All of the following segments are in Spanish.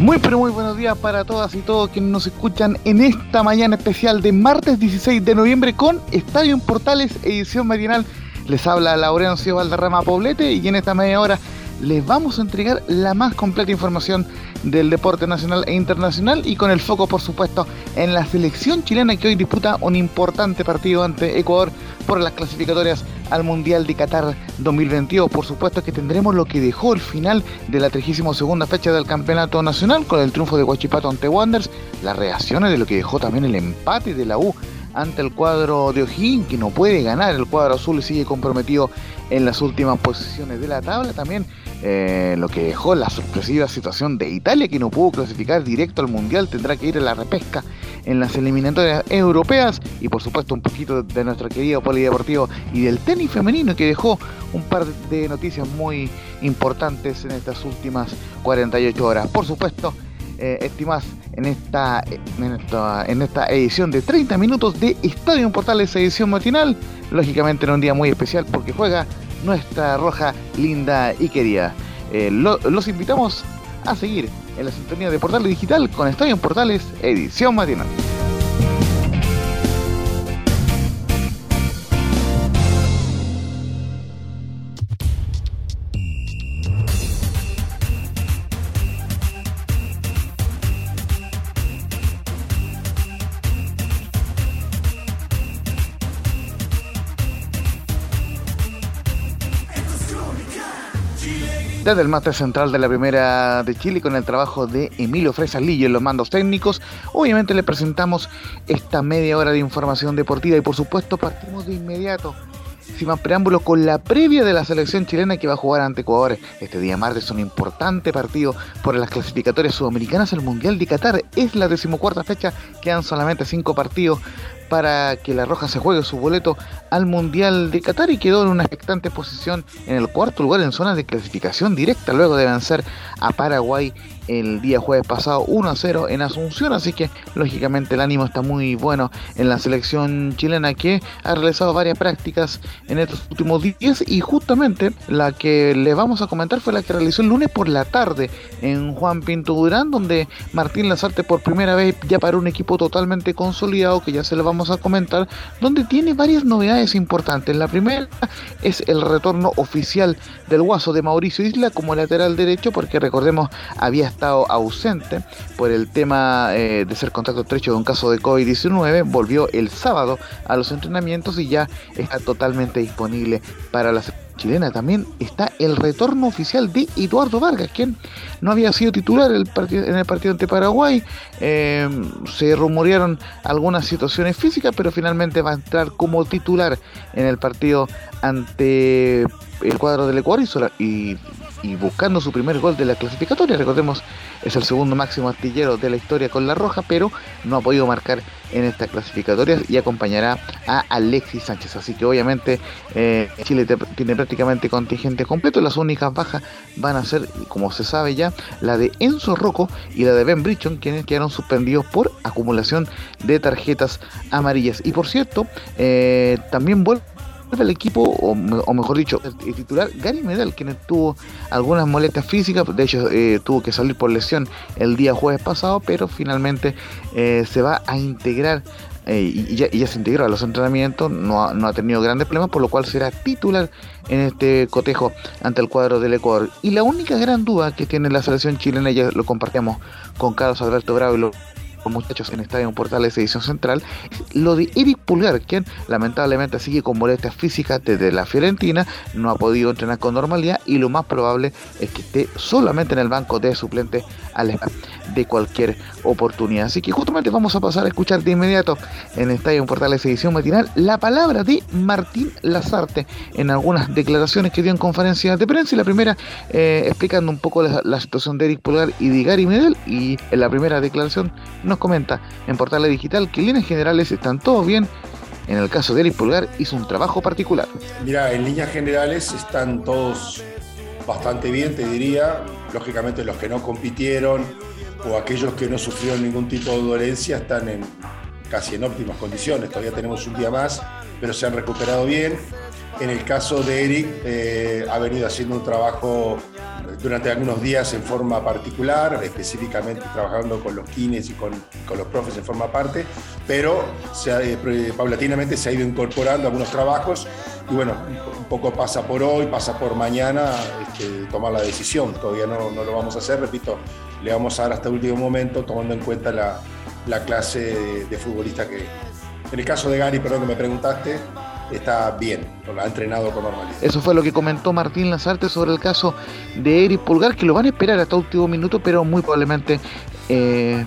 Muy pero muy buenos días para todas y todos quienes nos escuchan en esta mañana especial de martes 16 de noviembre con Estadio en Portales, edición matinal. Les habla Laurencio Valderrama Poblete y en esta media hora les vamos a entregar la más completa información del deporte nacional e internacional y con el foco por supuesto en la selección chilena que hoy disputa un importante partido ante Ecuador por las clasificatorias al Mundial de Qatar 2022. Por supuesto que tendremos lo que dejó el final de la 32 fecha del Campeonato Nacional con el triunfo de Guachipato ante Wanderers, las reacciones de lo que dejó también el empate de la U ante el cuadro de O'Higgins, que no puede ganar el cuadro azul y sigue comprometido en las últimas posiciones de la tabla. También eh, lo que dejó la sorpresiva situación de Italia, que no pudo clasificar directo al Mundial, tendrá que ir a la repesca en las eliminatorias europeas. Y por supuesto un poquito de nuestro querido polideportivo y del tenis femenino, que dejó un par de noticias muy importantes en estas últimas 48 horas. Por supuesto, eh, estimadas en esta, en esta, en esta edición de 30 minutos de Estadio Portales, edición matinal. Lógicamente en un día muy especial porque juega nuestra roja linda y querida. Eh, los invitamos a seguir en la sintonía de Portales Digital con Estadio en Portales, edición matinal. Desde el máster central de la Primera de Chile con el trabajo de Emilio Fresalillo en los mandos técnicos. Obviamente le presentamos esta media hora de información deportiva y por supuesto partimos de inmediato sin más preámbulos, con la previa de la selección chilena que va a jugar ante Ecuador este día martes. Un importante partido por las clasificatorias sudamericanas al Mundial de Qatar. Es la decimocuarta fecha, quedan solamente cinco partidos para que la Roja se juegue su boleto al Mundial de Qatar y quedó en una expectante posición en el cuarto lugar en zona de clasificación directa luego de vencer a Paraguay el día jueves pasado 1 a 0 en Asunción, así que lógicamente el ánimo está muy bueno en la selección chilena que ha realizado varias prácticas en estos últimos días y justamente la que le vamos a comentar fue la que realizó el lunes por la tarde en Juan Pinto Durán, donde Martín Lazarte por primera vez ya para un equipo totalmente consolidado que ya se le vamos a comentar, donde tiene varias novedades importantes. La primera es el retorno oficial del guaso de Mauricio Isla como lateral derecho, porque recordemos había estado ausente por el tema eh, de ser contacto estrecho de un caso de COVID-19, volvió el sábado a los entrenamientos y ya está totalmente disponible para la chilena. También está el retorno oficial de Eduardo Vargas, quien no había sido titular en el partido ante Paraguay. Eh, se rumorearon algunas situaciones físicas, pero finalmente va a entrar como titular en el partido ante el cuadro del Ecuador y, buscando su primer gol de la clasificatoria. Recordemos, es el segundo máximo artillero de la historia con la Roja, pero no ha podido marcar en esta clasificatoria y acompañará a Alexis Sánchez. Así que obviamente eh, Chile tiene prácticamente contingente completo. Las únicas bajas van a ser, como se sabe ya, la de Enzo Rocco y la de Ben Brichon, quienes quedaron suspendidos por acumulación de tarjetas amarillas. Y por cierto, eh, también vuelve el equipo, o, mejor dicho, el, titular Gary Medel, quien tuvo algunas molestias físicas, de hecho eh, tuvo que salir por lesión el día jueves pasado, pero finalmente eh, se va a integrar eh, y, ya, se integró a los entrenamientos, no ha, no ha, tenido grandes problemas, por lo cual será titular en este cotejo ante el cuadro del Ecuador. Y la única gran duda que tiene la selección chilena, ya lo compartimos con Carlos Alberto Bravo y lo muchachos en Estadio Portales Edición Central, lo de Eric Pulgar, quien lamentablemente sigue con molestias físicas desde la Fiorentina, no ha podido entrenar con normalidad y lo más probable es que esté solamente en el banco de suplentes al de cualquier oportunidad. Así que justamente vamos a pasar a escuchar de inmediato en Estadio Portales Edición Matinal la palabra de Martín Lazarte en algunas declaraciones que dio en conferencias de prensa y la primera eh, explicando un poco la, situación de Eric Pulgar y de Gary Medel y en la primera declaración nos comenta en Portales Digital que en líneas generales están todos bien en el caso de Eric Pulgar hizo un trabajo particular. Mira, en líneas generales están todos bastante bien, te diría. Lógicamente los que no compitieron o aquellos que no sufrieron ningún tipo de dolencia están en casi en óptimas condiciones. Todavía tenemos un día más, pero se han recuperado bien. En el caso de Eric, eh, ha venido haciendo un trabajo durante algunos días en forma particular, específicamente trabajando con los kines y con, con los profes en forma aparte, pero se eh, paulatinamente se ha ido incorporando algunos trabajos y bueno, un poco pasa por hoy, pasa por mañana este, tomar la decisión. Todavía no, no, lo vamos a hacer, repito, le vamos a dar hasta el último momento tomando en cuenta la, la clase de, futbolista que... En el caso de Gary, perdón que me preguntaste, está bien, lo ha entrenado con normalidad. Eso fue lo que comentó Martín Lazarte sobre el caso de Eric Pulgar, que lo van a esperar hasta último minuto, pero muy probablemente eh,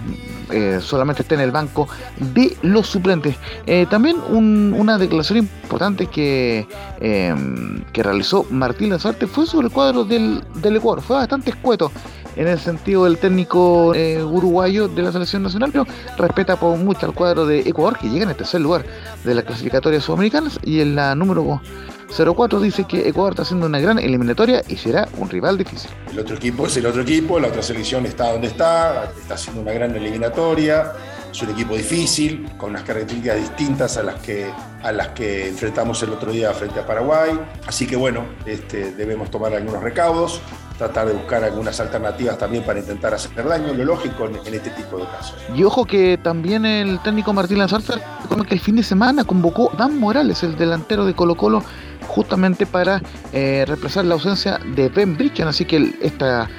eh, solamente esté en el banco de los suplentes. Eh, también una declaración importante que, que realizó Martín Lazarte fue sobre el cuadro del, del Ecuador, fue bastante escueto en el sentido del técnico eh, uruguayo de la selección nacional, pero respeta por mucho al cuadro de Ecuador, que llega en el tercer lugar de las clasificatorias sudamericanas, y en la número 04 dice que Ecuador está haciendo una gran eliminatoria y será un rival difícil. El otro equipo es el otro equipo, la otra selección está donde está, está haciendo una gran eliminatoria, es un equipo difícil, con unas características distintas a las que, a las que enfrentamos el otro día frente a Paraguay, así que bueno, este, debemos tomar algunos recaudos tratar de buscar algunas alternativas también para intentar hacer daño, lo lógico en, este tipo de casos. Y ojo que también el técnico Martín Lanzarza, como que el fin de semana convocó a Dan Morales, el delantero de Colo Colo, justamente para eh, reemplazar la ausencia de Ben Brichan, así que esta,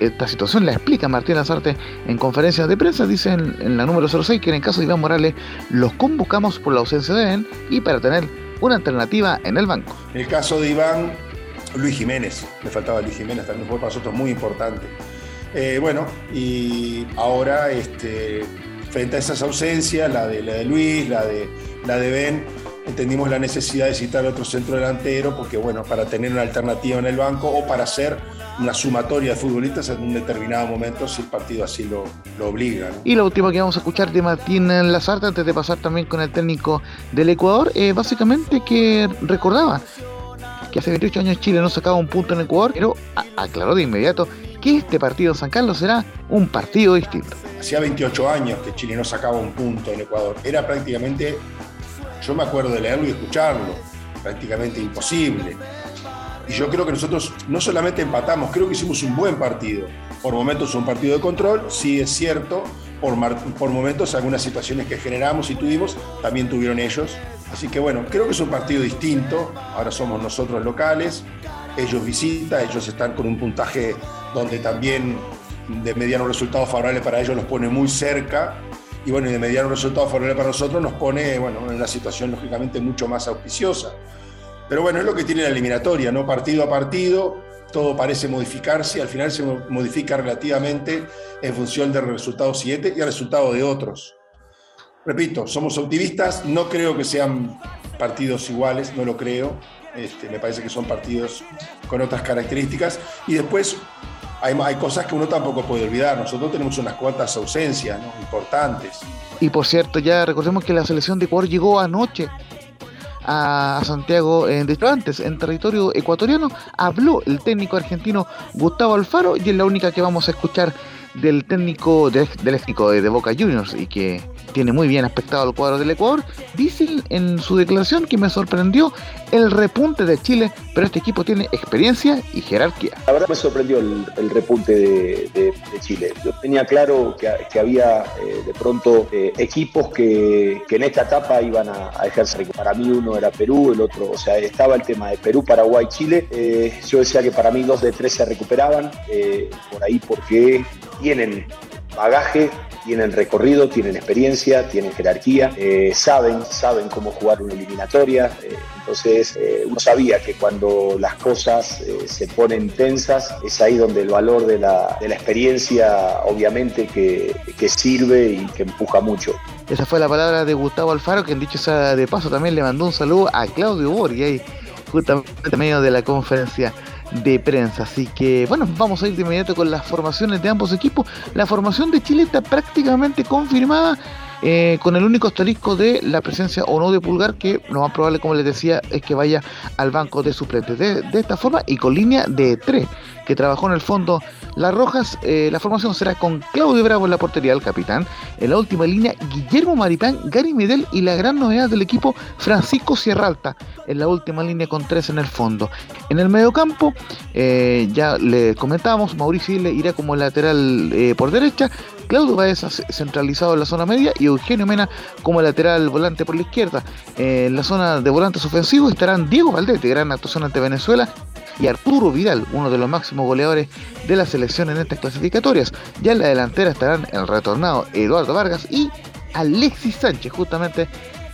esta situación la explica Martín Lanzarte en conferencias de prensa, dice en, en, la número 06 que en el caso de Iván Morales los convocamos por la ausencia de Ben y para tener una alternativa en el banco. En el caso de Iván, Luis Jiménez, le faltaba Luis Jiménez, también fue para nosotros muy importante. Eh, bueno, y ahora este, frente a esas ausencias, la de, la de Luis, la de, la de Ben, entendimos la necesidad de citar otro centro delantero, porque bueno, para tener una alternativa en el banco o para hacer una sumatoria de futbolistas en un determinado momento si el partido así lo, lo obliga. Y lo último que vamos a escuchar de Martín Lazarte, antes de pasar también con el técnico del Ecuador, eh, básicamente que recordaba que hace 28 años Chile no sacaba un punto en Ecuador, pero aclaró de inmediato que este partido en San Carlos será un partido distinto. Hacía 28 años que Chile no sacaba un punto en Ecuador. Era prácticamente, yo me acuerdo de leerlo y escucharlo, prácticamente imposible. Y yo creo que nosotros no solamente empatamos, creo que hicimos un buen partido. Por momentos un partido de control, sí es cierto, por, por momentos algunas situaciones que generamos y tuvimos, también tuvieron ellos. Así que bueno, creo que es un partido distinto. Ahora somos nosotros locales, ellos visita, ellos están con un puntaje donde también de mediano resultado favorable para ellos los pone muy cerca. Y bueno, y de mediano resultado favorable para nosotros nos pone bueno, en una situación lógicamente mucho más auspiciosa. Pero bueno, es lo que tiene la eliminatoria, ¿no? Partido a partido, todo parece modificarse, al final se modifica relativamente en función del resultado siguiente y el resultado de otros. Repito, somos optimistas, no creo que sean partidos iguales, no lo creo. Este, me parece que son partidos con otras características. Y después hay, hay, cosas que uno tampoco puede olvidar. Nosotros tenemos unas cuantas ausencias importantes. Y por cierto, ya recordemos que la selección de Ecuador llegó anoche a Santiago eh, de hecho antes en territorio ecuatoriano. Habló el técnico argentino Gustavo Alfaro y es la única que vamos a escuchar del técnico del técnico de Boca Juniors y que tiene muy bien aspectado el cuadro del Ecuador, dice en su declaración que me sorprendió el repunte de Chile, pero este equipo tiene experiencia y jerarquía. La verdad me sorprendió el, repunte de, Chile. Yo tenía claro que, había eh, de pronto eh, equipos que, en esta etapa iban a, ejercer. Para mí uno era Perú, el otro, o sea, estaba el tema de Perú, Paraguay, Chile. Eh, yo decía que para mí dos de tres se recuperaban, por ahí porque tienen bagaje, tienen recorrido, tienen experiencia, tienen jerarquía, eh, saben, saben cómo jugar una eliminatoria. Eh, entonces eh, uno sabía que cuando las cosas se ponen tensas es ahí donde el valor de la, experiencia obviamente que, sirve y que empuja mucho. Esa fue la palabra de Gustavo Alfaro, quien dicho sea de paso también le mandó un saludo a Claudio Borghi, justamente en medio de la conferencia de prensa. Así que bueno, vamos a ir de inmediato con las formaciones de ambos equipos. La formación de Chile está prácticamente confirmada eh, con el único asterisco de la presencia o no de Pulgar, que lo más probable, como les decía, es que vaya al banco de suplentes. De, esta forma y con línea de tres, que trabajó en el fondo Las Rojas, eh, la formación será con Claudio Bravo en la portería, el capitán. En la última línea, Guillermo Maripán, Gary Medel y la gran novedad del equipo, Francisco Sierralta. En la última línea con tres en el fondo. En el mediocampo, eh, ya le comentábamos, Mauricio le irá como lateral eh, por derecha, Claudio Baez centralizado en la zona media y Eugenio Mena como lateral volante por la izquierda. en la zona de volantes ofensivos estarán Diego Valdete, gran actuación ante Venezuela, y Arturo Vidal, uno de los máximos goleadores de la selección en estas clasificatorias. Ya en la delantera estarán el retornado Eduardo Vargas y Alexis Sánchez, justamente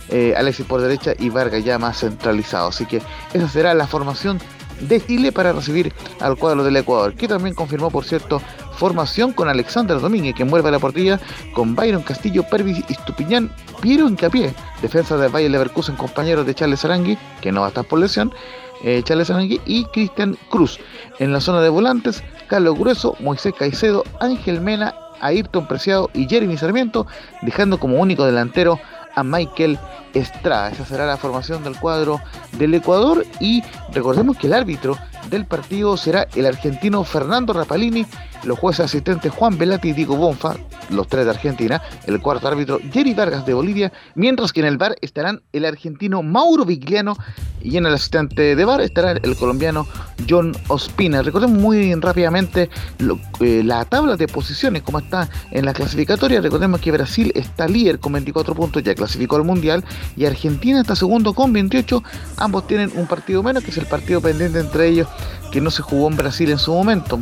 eh, Alexis por derecha y Vargas ya más centralizado. Así que esa será la formación de Chile para recibir al cuadro del Ecuador, que también confirmó, por cierto, formación con Alexander Domínguez, que mueve la portilla, con Byron Castillo, Pervis y Stupiñán, Piero Incapié, defensa del Valle Leverkusen, compañero de Charles Arangui, que no va a estar por lesión, eh, Charles Arangui y Cristian Cruz. En la zona de volantes, Carlos Grueso, Moisés Caicedo, Ángel Mena, Ayrton Preciado y Jeremy Sarmiento, dejando como único delantero a Michael Estrada. Esa será la formación del cuadro del Ecuador y recordemos que el árbitro del partido será el argentino Fernando Rapalini, los jueces asistentes Juan Velati y Diego Bonfa, los tres de Argentina, el cuarto árbitro Jerry Vargas de Bolivia, mientras que en el bar estarán el argentino Mauro Vigliano y en el asistente de bar estará el colombiano John Ospina. Recordemos muy rápidamente eh, la tabla de posiciones, como está en la clasificatoria. Recordemos que Brasil está líder con 24 puntos, ya clasificó al Mundial, y Argentina está segundo con 28. Ambos tienen un partido menos, que es el partido pendiente entre ellos que no se jugó en Brasil en su momento.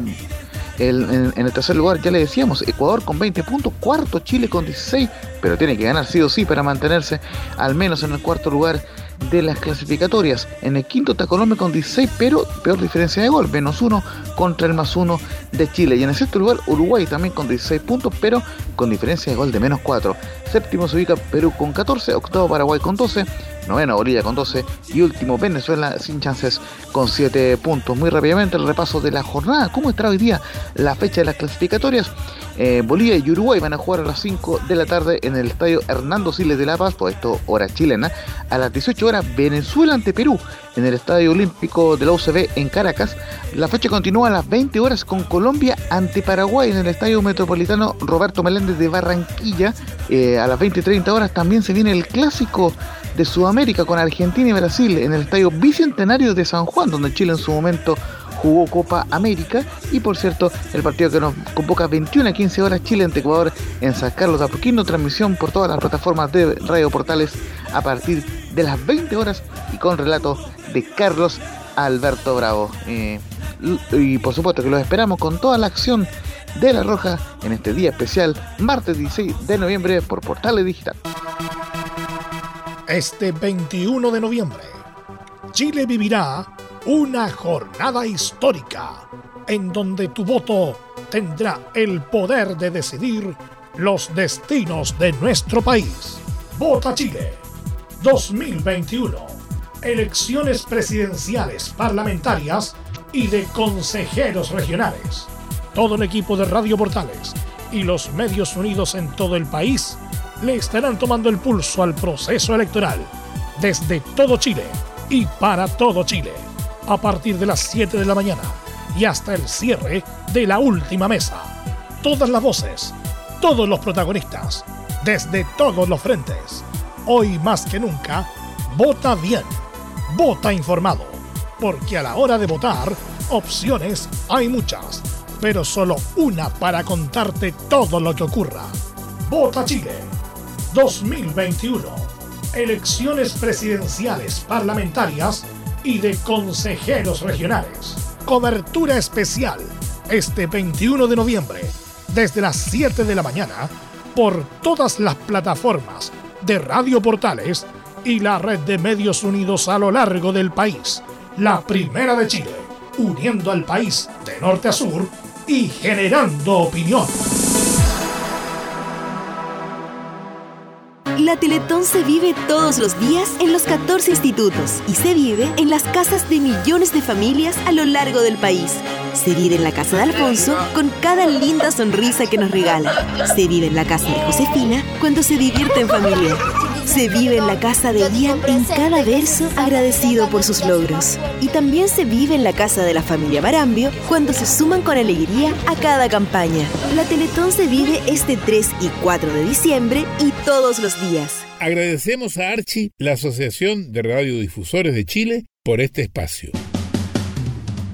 en, el tercer lugar ya le decíamos, Ecuador con 20 puntos, cuarto Chile con 16, pero tiene que ganar sí o sí para mantenerse al menos en el cuarto lugar de las clasificatorias. En el quinto está Colombia con 16, pero peor diferencia de gol, menos uno contra el más uno de Chile. Y en el sexto lugar Uruguay también con 16 puntos, pero con diferencia de gol de menos 4. Séptimo se ubica Perú con 14, octavo Paraguay con 12, noveno Bolivia con 12 y último Venezuela sin chances con 7 puntos. Muy rápidamente el repaso de la jornada. ¿Cómo estará hoy día la fecha de las clasificatorias? Eh, Bolivia y Uruguay van a jugar a las 5 de la tarde en el estadio Hernando Siles de La Paz, por esto hora chilena. A las 18 horas Venezuela ante Perú en el Estadio Olímpico de la UCB en Caracas. La fecha continúa a las 20 horas con Colombia ante Paraguay en el Estadio Metropolitano Roberto Meléndez de Barranquilla. Eh, a las 20 y 30 horas también se viene el clásico de Sudamérica con Argentina y Brasil en el Estadio Bicentenario de San Juan, donde Chile en su momento jugó Copa América y por cierto el partido que nos convoca 21 a 15 horas Chile ante Ecuador en San Carlos de Apoquindo, transmisión por todas las plataformas de radio portales a partir de las 20 horas y con relato de Carlos Alberto Bravo. Eh, y por supuesto que los esperamos con toda la acción de La Roja en este día especial, martes 16 de noviembre por Portales Digital. Este 21 de noviembre, Chile vivirá una jornada histórica en donde tu voto tendrá el poder de decidir los destinos de nuestro país. Vota Chile 2021. Elecciones presidenciales, parlamentarias y de consejeros regionales. Todo el equipo de Radio Portales y los medios unidos en todo el país le estarán tomando el pulso al proceso electoral desde todo Chile y para todo Chile a partir de las 7 de la mañana y hasta el cierre de la última mesa. Todas las voces, todos los protagonistas, desde todos los frentes. Hoy más que nunca, vota bien, vota informado, porque a la hora de votar, opciones hay muchas, pero solo una para contarte todo lo que ocurra. Vota Chile 2021. Elecciones presidenciales parlamentarias y de consejeros regionales. Cobertura especial este 21 de noviembre desde las 7 de la mañana por todas las plataformas de Radio Portales y la red de medios unidos a lo largo del país. La primera de Chile, uniendo al país de norte a sur y generando opinión. La Teletón se vive todos los días en los 14 institutos y se vive en las casas de millones de familias a lo largo del país. Se vive en la casa de Alfonso con cada linda sonrisa que nos regala. Se vive en la casa de Josefina cuando se divierte en familia. Se vive en la casa de Ian en cada verso agradecido por sus logros. Y también se vive en la casa de la familia Marambio cuando se suman con alegría a cada campaña. La Teletón se vive este 3 y 4 de diciembre y todos los días. Agradecemos a Archie, la Asociación de Radiodifusores de Chile, por este espacio.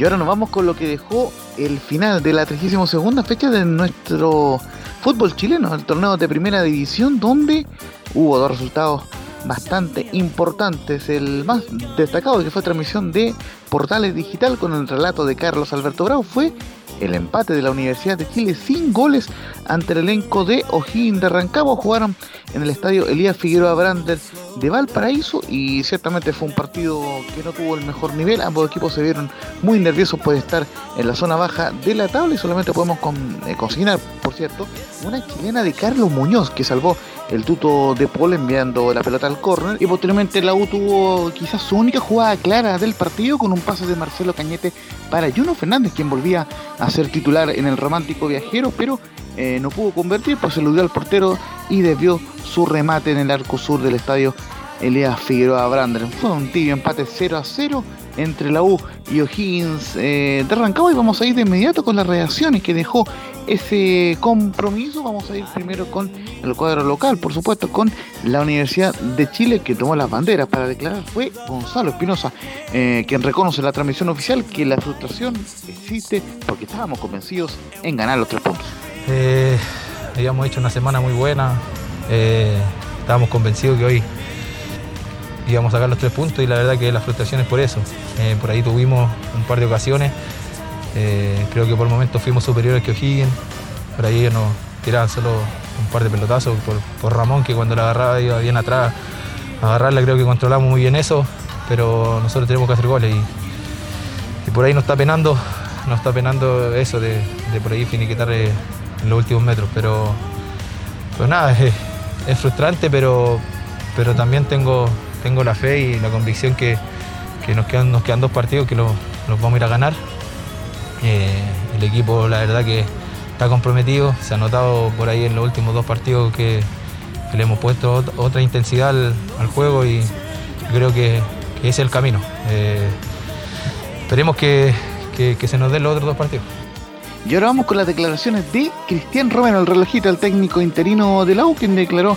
Y ahora nos vamos con lo que dejó el final de la 32 fecha de nuestro fútbol chileno, el torneo de primera división, donde hubo dos resultados bastante importantes. El más destacado que fue transmisión de Portales Digital con el relato de Carlos Alberto Bravo fue el empate de la Universidad de Chile sin goles ante el elenco de O'Higgins de. Jugaron en el estadio Elías Figueroa Brander de Valparaíso y ciertamente fue un partido que no tuvo el mejor nivel. Ambos equipos se vieron muy nerviosos por estar en la zona baja de la tabla y solamente podemos eh, consignar, por cierto, una chilena de Carlos Muñoz que salvó el tuto de Paul enviando la pelota al córner y posteriormente la U tuvo quizás su única jugada clara del partido con un pase de Marcelo Cañete para Juno Fernández quien volvía a ser titular en el romántico viajero pero eh, no pudo convertir pues se dio al portero y desvió su remate en el arco sur del estadio Elías Figueroa Brander. Fue un tibio empate 0 a 0 entre la U y O'Higgins eh, de Rancagua y vamos a ir de inmediato con las reacciones que dejó ese compromiso. Vamos a ir primero con el cuadro local, por supuesto, con la Universidad de Chile que tomó las banderas para declarar. Fue Gonzalo Espinosa eh, quien reconoce la transmisión oficial que la frustración existe porque estábamos convencidos en ganar los tres puntos. Eh, habíamos hecho una semana muy buena, eh, estábamos convencidos que hoy íbamos a sacar los tres puntos y la verdad que la frustración es por eso. Por ahí tuvimos un par de ocasiones, eh, creo que por momentos fuimos superiores que O'Higgins, por ahí nos tiraban solo un par de pelotazos por, Ramón que cuando la agarraba iba bien atrás, agarrarla creo que controlamos muy bien eso, pero nosotros tenemos que hacer goles y, por ahí nos está penando, nos está penando eso de, por ahí finiquitar en los últimos metros, pero pues nada, es, frustrante, pero, pero también tengo, tengo la fe y la convicción que, quedan, nos quedan dos partidos que los, vamos a ir a ganar. Eh, el equipo, la verdad que está comprometido, se ha notado por ahí en los últimos dos partidos que, le hemos puesto otra intensidad al, juego y creo que, ese es el camino. Eh, esperemos que, que se nos den los otros dos partidos. Y ahora vamos con las declaraciones de Cristian Romero, el relojito, el técnico interino de la quien declaró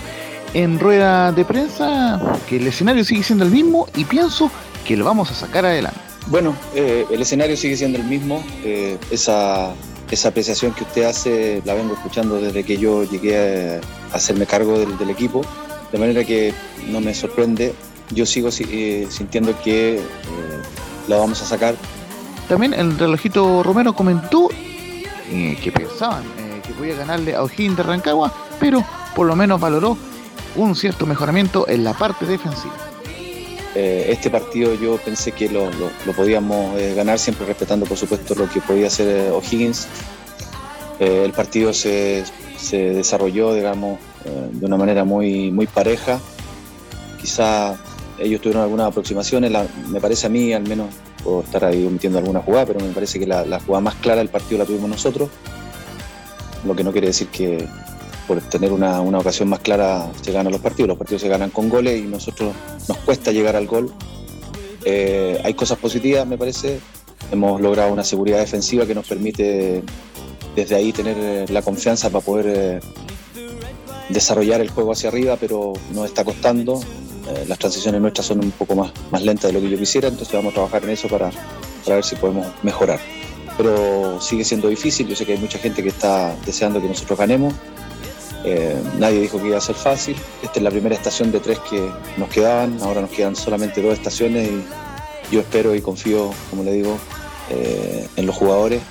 en rueda de prensa que el escenario sigue siendo el mismo y pienso que lo vamos a sacar adelante. Bueno, eh, el escenario sigue siendo el mismo. Eh, esa, esa apreciación que usted hace la vengo escuchando desde que yo llegué a hacerme cargo del, equipo, de manera que no me sorprende. Yo sigo eh, sintiendo que la vamos a sacar. También el relojito Romero comentó que pensaban que podía ganarle a O'Higgins de Rancagua, pero por lo menos valoró un cierto mejoramiento en la parte defensiva. Eh, este partido yo pensé que lo, podíamos ganar, siempre respetando por supuesto lo que podía hacer O'Higgins. el partido se, desarrolló, digamos, de una manera muy, muy pareja. Quizá ellos tuvieron algunas aproximaciones, me parece a mí al menos puedo estar ahí omitiendo alguna jugada, pero me parece que la, jugada más clara del partido la tuvimos nosotros, lo que no quiere decir que por tener una, ocasión más clara se ganan los partidos, los partidos se ganan con goles y nosotros nos cuesta llegar al gol. Eh, hay cosas positivas, me parece, hemos logrado una seguridad defensiva que nos permite desde ahí tener la confianza para poder eh, desarrollar el juego hacia arriba, pero nos está costando. Eh, las transiciones nuestras son un poco más, más lentas de lo que yo quisiera, entonces vamos a trabajar en eso para, para ver si podemos mejorar. Pero sigue siendo difícil, yo sé que hay mucha gente que está deseando que nosotros ganemos. Eh, nadie dijo que iba a ser fácil. Esta es la primera estación de tres que nos quedaban, ahora nos quedan solamente dos estaciones y yo espero y confío, como le digo, eh, en los jugadores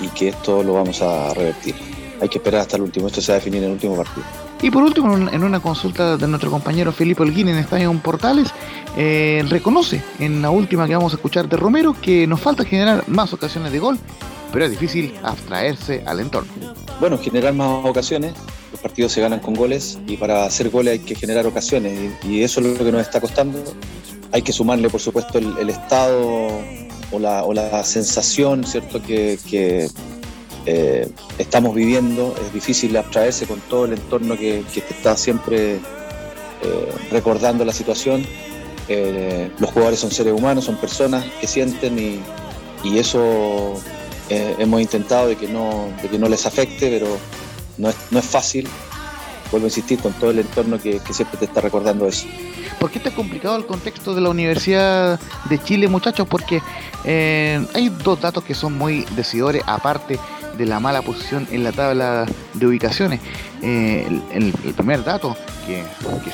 y que esto lo vamos a revertir. Hay que esperar hasta el último, esto se va a definir en el último partido. Y por último, en una consulta de nuestro compañero Felipe Olguín en Estadio Portales, eh, reconoce en la última que vamos a escuchar de Romero que nos falta generar más ocasiones de gol, pero es difícil abstraerse al entorno. Bueno, generar más ocasiones, partidos se ganan con goles y para hacer goles hay que generar ocasiones y eso es lo que nos está costando. Hay que sumarle, por supuesto, el, estado o la, sensación, ¿cierto?, que, eh, estamos viviendo. Es difícil abstraerse con todo el entorno que, está siempre eh, recordando la situación. Eh, los jugadores son seres humanos, son personas que sienten y, eso hemos intentado de que, no, de que no les afecte, pero no es, no es fácil. Vuelvo a insistir con todo el entorno que, siempre te está recordando eso. ¿Por qué está complicado el contexto de la Universidad de Chile, muchachos? Porque hay dos datos que son muy decidores, aparte de la mala posición en la tabla de ubicaciones. Eh, el, primer dato, que,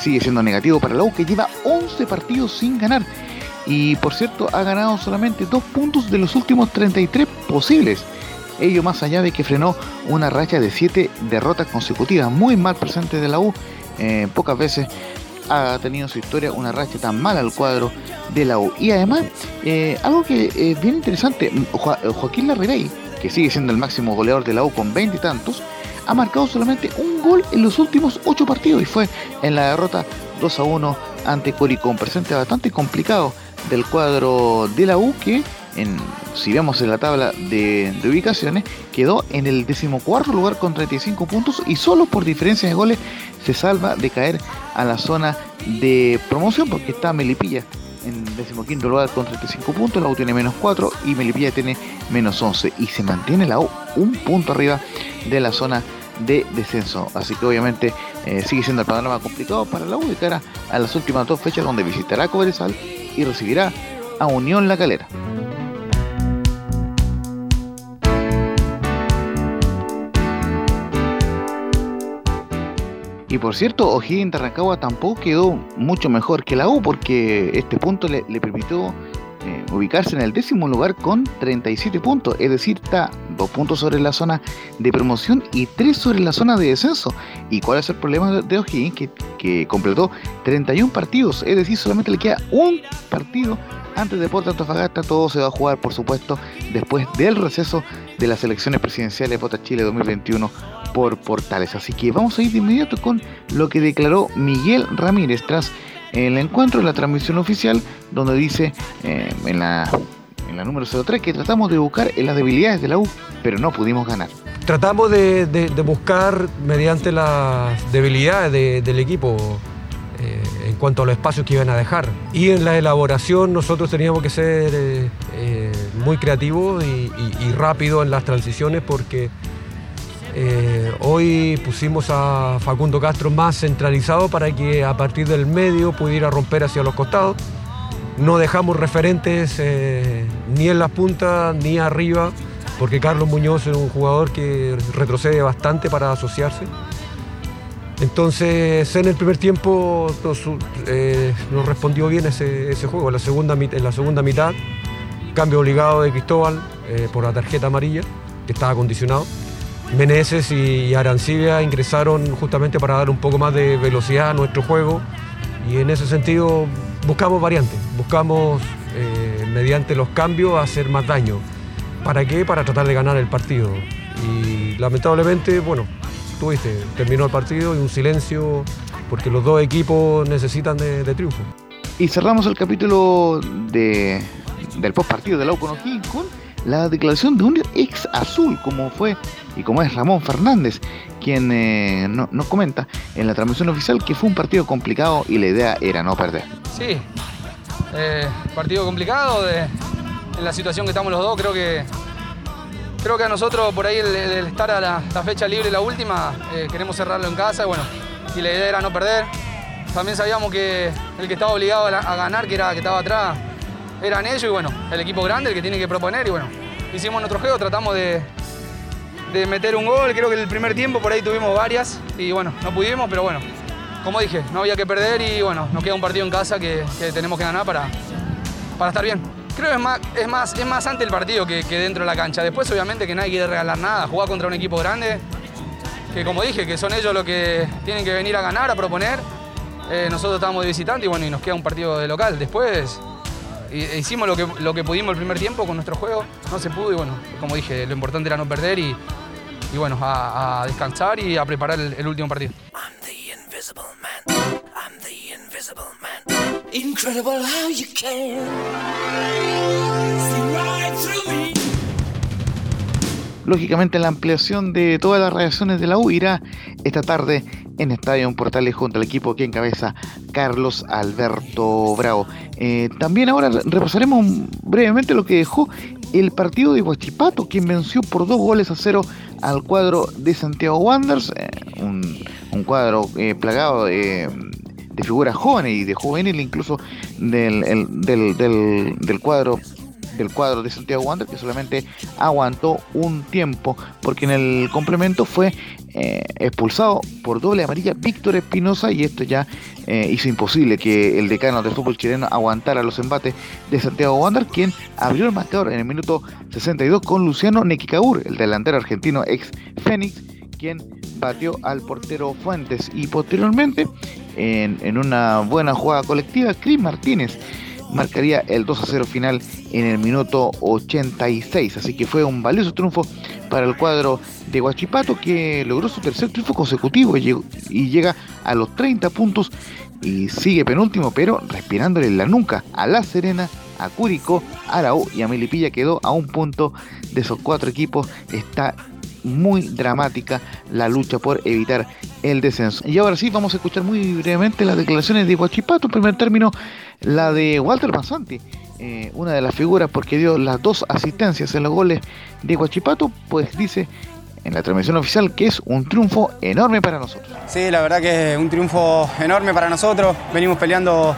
sigue siendo negativo para la U, que lleva 11 partidos sin ganar. Y por cierto, ha ganado solamente dos puntos de los últimos 33 posibles. Ello más allá de que frenó una racha de 7 derrotas consecutivas, muy mal presente de la U. Eh, pocas veces ha tenido su historia una racha tan mala al cuadro de la U. Y además, eh, algo que es bien interesante, Joaquín Larribey, que sigue siendo el máximo goleador de la U con 20 y tantos, ha marcado solamente un gol en los últimos 8 partidos y fue en la derrota 2 a 1 ante Coricón. Presente bastante complicado del cuadro de la U que, si vemos en la tabla de, ubicaciones, quedó en el decimocuarto lugar con 35 puntos y solo por diferencia de goles se salva de caer a la zona de promoción porque está Melipilla en decimoquinto lugar con 35 puntos, la U tiene menos 4 y Melipilla tiene menos 11 y se mantiene la U un punto arriba de la zona de descenso. Así que obviamente eh, sigue siendo el panorama complicado para la U de cara a las últimas dos fechas donde visitará Cobresal y recibirá a Unión La Calera. Y por cierto, O'Higgins de Rancagua tampoco quedó mucho mejor que la U porque este punto le, permitió eh, ubicarse en el décimo lugar con 37 puntos, es decir, está dos puntos sobre la zona de promoción y tres sobre la zona de descenso. ¿Y cuál es el problema de O'Higgins? Que, que completó 31 partidos, es decir, solamente le queda un partido antes de Porto Antofagasta. Todo se va a jugar, por supuesto, después del receso de las elecciones presidenciales Vota Chile 2021 por Portales. Así que vamos a ir de inmediato con lo que declaró Miguel Ramírez tras el encuentro de la transmisión oficial, donde dice eh, en, la, en la número 03 que tratamos de buscar en las debilidades de la U, pero no pudimos ganar. Tratamos de, buscar mediante las debilidades del equipo eh, en cuanto a los espacios que iban a dejar. Y en la elaboración nosotros teníamos que ser eh, muy creativos y, rápidos en las transiciones porque eh, hoy pusimos a Facundo Castro más centralizado para que a partir del medio pudiera romper hacia los costados. No dejamos referentes eh, ni en las puntas ni arriba, porque Carlos Muñoz es un jugador que retrocede bastante para asociarse. Entonces en el primer tiempo nos, eh, respondió bien ese, juego. En la, segunda, en la segunda mitad, cambio obligado de Cristóbal por la tarjeta amarilla, que estaba condicionado. Meneses y Arancibia ingresaron justamente para dar un poco más de velocidad a nuestro juego y en ese sentido buscamos variantes, buscamos eh, mediante los cambios hacer más daño. ¿Para qué? Para tratar de ganar el partido. Y lamentablemente, bueno, tuviste, terminó el partido y un silencio porque los dos equipos necesitan de, triunfo. Y cerramos el capítulo de, del post partido del Lauco con la declaración de un ex azul, como fue y como es Ramón Fernández, quien eh, nos comenta en la transmisión oficial que fue un partido complicado y la idea era no perder. Sí, eh, partido complicado de, en la situación que estamos los dos, creo que creo que a nosotros por ahí el, estar a la, fecha libre, la última, eh, queremos cerrarlo en casa bueno, y la idea era no perder. También sabíamos que el que estaba obligado a, ganar, que era que estaba atrás, eran ellos y bueno, el equipo grande el que tiene que proponer y bueno, hicimos nuestro juego, tratamos de, de meter un gol, creo que el primer tiempo por ahí tuvimos varias y bueno, no pudimos, pero bueno, como dije, no había que perder y bueno, nos queda un partido en casa que, tenemos que ganar para, para estar bien. Creo que es más, es más, es más ante el partido que, dentro de la cancha. Después obviamente que nadie quiere regalar nada, jugar contra un equipo grande que como dije, que son ellos los que tienen que venir a ganar, a proponer. Eh, nosotros estábamos de visitante y bueno, y nos queda un partido de local. Después hicimos lo que, lo que pudimos el primer tiempo con nuestro juego, no se pudo y bueno, como dije, lo importante era no perder y, y bueno, a, a, descansar y a preparar el, el último partido. Incredible how you can see right through me. Lógicamente la ampliación de todas las reacciones de la U irá esta tarde en Estadio Portales junto al equipo que encabeza Carlos Alberto Bravo. Eh, también ahora repasaremos brevemente lo que dejó el partido de Huachipato, quien venció por dos goles a cero al cuadro de Santiago Wanderers, eh, un, cuadro eh, plagado de figuras jóvenes y de juvenil incluso del, del, del, del cuadro del cuadro de Santiago Wander que solamente aguantó un tiempo porque en el complemento fue eh, expulsado por doble amarilla Víctor Espinosa y esto ya eh, hizo imposible que el decano del fútbol chileno aguantara los embates de Santiago Wander quien abrió el marcador en el minuto 62 con Luciano Nequicaur, el delantero argentino ex Fénix, quien batió al portero Fuentes. Y posteriormente en, en una buena jugada colectiva Cris Martínez marcaría el 2 a 0 final en el minuto 86. Así que fue un valioso triunfo para el cuadro de Huachipato que logró su tercer triunfo consecutivo y llega a los 30 puntos y sigue penúltimo, pero respirándole la nuca a La Serena, a Curicó, a Araú y a Melipilla quedó a un punto de esos cuatro equipos. Está muy dramática la lucha por evitar el descenso. Y ahora sí, vamos a escuchar muy brevemente las declaraciones de Huachipato. En primer término, la de Walter Masanti, eh, una de las figuras porque dio las dos asistencias en los goles de Huachipato, pues dice en la transmisión oficial que es un triunfo enorme para nosotros. Sí, la verdad que es un triunfo enorme para nosotros. Venimos peleando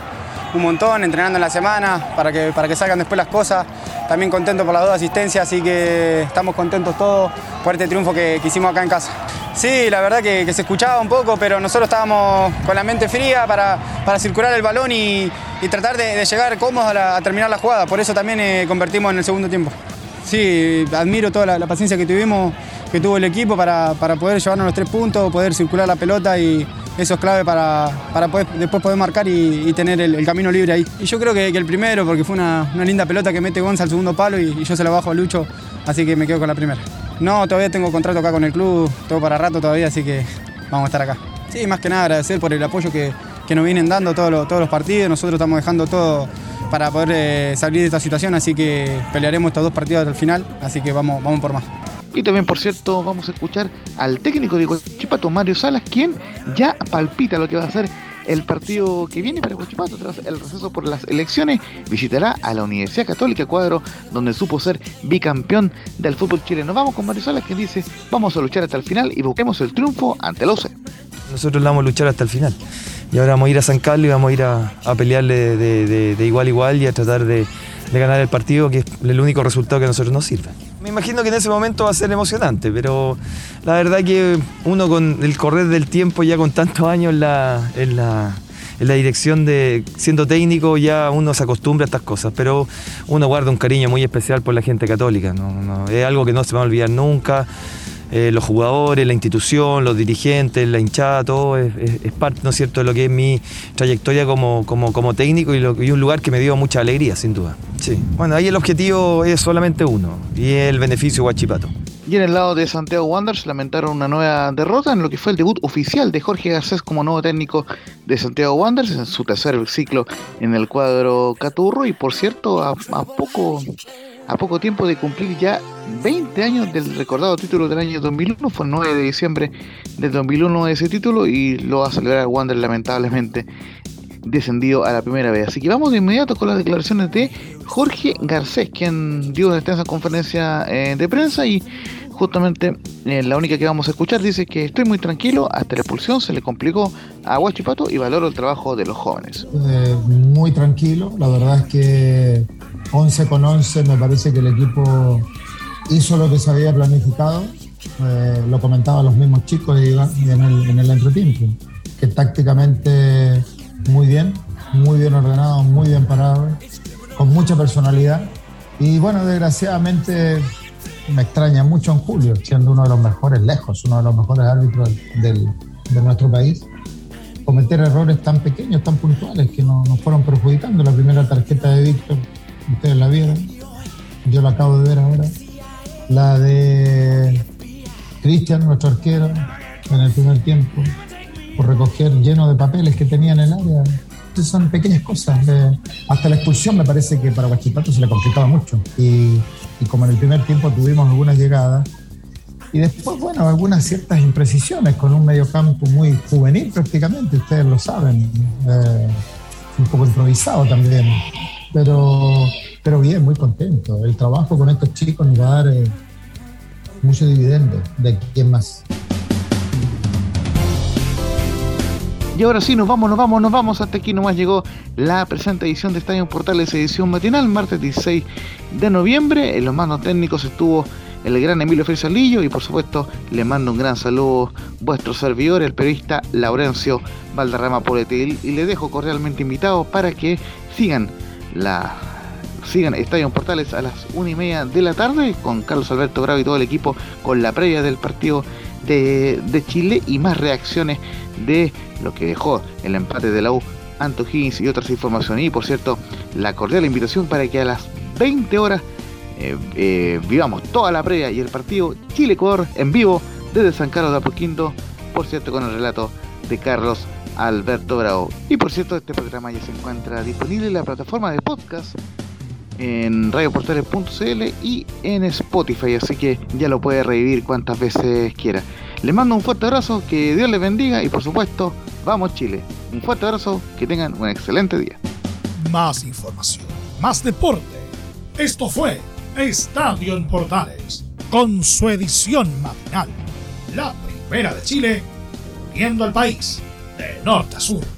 un montón, entrenando en la semana para que, para que salgan después las cosas. También contento por las dos asistencias, así que estamos contentos todos por este triunfo que, hicimos acá en casa. Sí, la verdad que, se escuchaba un poco, pero nosotros estábamos con la mente fría para, para circular el balón y, tratar de, llegar cómodos a, terminar la jugada. Por eso también eh, convertimos en el segundo tiempo. Sí, admiro toda la, paciencia que tuvimos, que tuvo el equipo para, para poder llevarnos los tres puntos, poder circular la pelota y, eso es clave para, para después poder marcar y, tener el, camino libre ahí. Y yo creo que, el primero, porque fue una, linda pelota que mete Gonza al segundo palo y, yo se la bajo a Lucho, así que me quedo con la primera. No, todavía tengo contrato acá con el club, todo para rato todavía, así que vamos a estar acá. Sí, más que nada agradecer por el apoyo que, nos vienen dando todos los, todos los partidos, nosotros estamos dejando todo para poder eh, salir de esta situación, así que pelearemos estos dos partidos el final, así que vamos, vamos por más. Y también, por cierto, vamos a escuchar al técnico de Huachipato, Mario Salas, quien ya palpita lo que va a ser el partido que viene para Huachipato tras el receso por las elecciones. Visitará a la Universidad Católica Cuadro, donde supo ser bicampeón del fútbol chileno. Vamos con Mario Salas, que dice: Vamos a luchar hasta el final y busquemos el triunfo ante el OCE. Nosotros vamos a luchar hasta el final. Y ahora vamos a ir a San Carlos y vamos a ir a, pelearle de, igual a igual y a tratar de, de ganar el partido, que es el único resultado que a nosotros nos sirve. Me imagino que en ese momento va a ser emocionante, pero la verdad que uno con el correr del tiempo, ya con tantos años en la, en la, en la dirección de siendo técnico, ya uno se acostumbra a estas cosas, pero uno guarda un cariño muy especial por la gente católica. es algo que no se va a olvidar nunca. Eh, los jugadores, la institución, los dirigentes, la hinchada, todo es, parte, ¿no es cierto?, de lo que es mi trayectoria como, como, como técnico y, un lugar que me dio mucha alegría, sin duda. Sí. Bueno, ahí el objetivo es solamente uno y el beneficio Guachipato. Y en el lado de Santiago Wanderers lamentaron una nueva derrota en lo que fue el debut oficial de Jorge Garcés como nuevo técnico de Santiago Wanderers en su tercer ciclo en el cuadro Caturro y por cierto a poco a poco tiempo de cumplir ya 20 años del recordado título del año 2001, fue el 9 de diciembre del 2001 ese título y lo va a celebrar Wander lamentablemente descendido a la primera vez. Así que vamos de inmediato con las declaraciones de Jorge Garcés, quien dio una extensa conferencia eh, de prensa y justamente eh, la única que vamos a escuchar dice que estoy muy tranquilo, hasta la expulsión se le complicó a Huachipato y valoro el trabajo de los jóvenes. Eh, muy tranquilo, la verdad es que 11 con 11 me parece que el equipo hizo lo que se había planificado, eh, lo comentaban los mismos chicos en el, en entretiempo, que tácticamente muy bien, muy bien ordenado, muy bien parado, con mucha personalidad. Y bueno, desgraciadamente me extraña mucho en Julio, siendo uno de los mejores, lejos, uno de los mejores árbitros del, de nuestro país, cometer errores tan pequeños, tan puntuales, que nos, nos fueron perjudicando. La primera tarjeta de Víctor, ustedes la vieron, yo la acabo de ver ahora. La de Cristian, nuestro arquero, en el primer tiempo, por recoger lleno de papeles que tenía en el área. Entonces son pequeñas cosas. hasta la expulsión me parece que para Guachipato se le complicaba mucho. Y, y como en el primer tiempo tuvimos algunas llegadas, y después, bueno, algunas ciertas imprecisiones con un mediocampo muy juvenil prácticamente, ustedes lo saben, eh, un poco improvisado también, pero, pero bien, muy contento. El trabajo con estos chicos nos va a dar eh, mucho dividendo de aquí en más. Y ahora sí, nos vamos, nos vamos, nos vamos. Hasta aquí nomás llegó la presente edición de Estadio Portales, edición matinal, martes 16 de noviembre. En los mandos técnicos estuvo el gran Emilio Frisalillo y por supuesto le mando un gran saludo vuestro servidor, el periodista Laurencio Valderrama Poletil y le dejo cordialmente invitado para que sigan la sigan Estadio Portales a las una y media de la tarde con Carlos Alberto Bravo y todo el equipo con la previa del partido de, de Chile y más reacciones de lo que dejó el empate de la U Anto Higgins y otras informaciones. Y por cierto, la cordial invitación para que a las 20 horas eh, eh, vivamos toda la previa y el partido Chile-Ecuador en vivo desde San Carlos de Apoquindo, por cierto con el relato de Carlos Alberto Bravo. Y por cierto, este programa ya se encuentra disponible en la plataforma de podcast en radioportales.cl y en Spotify, así que ya lo puede revivir cuantas veces quiera. Les mando un fuerte abrazo, que Dios les bendiga y por supuesto, vamos Chile. Un fuerte abrazo, que tengan un excelente día. Más información, más deporte. Esto fue Estadio en Portales, con su edición matinal. La primera de Chile, viendo al país de norte a sur.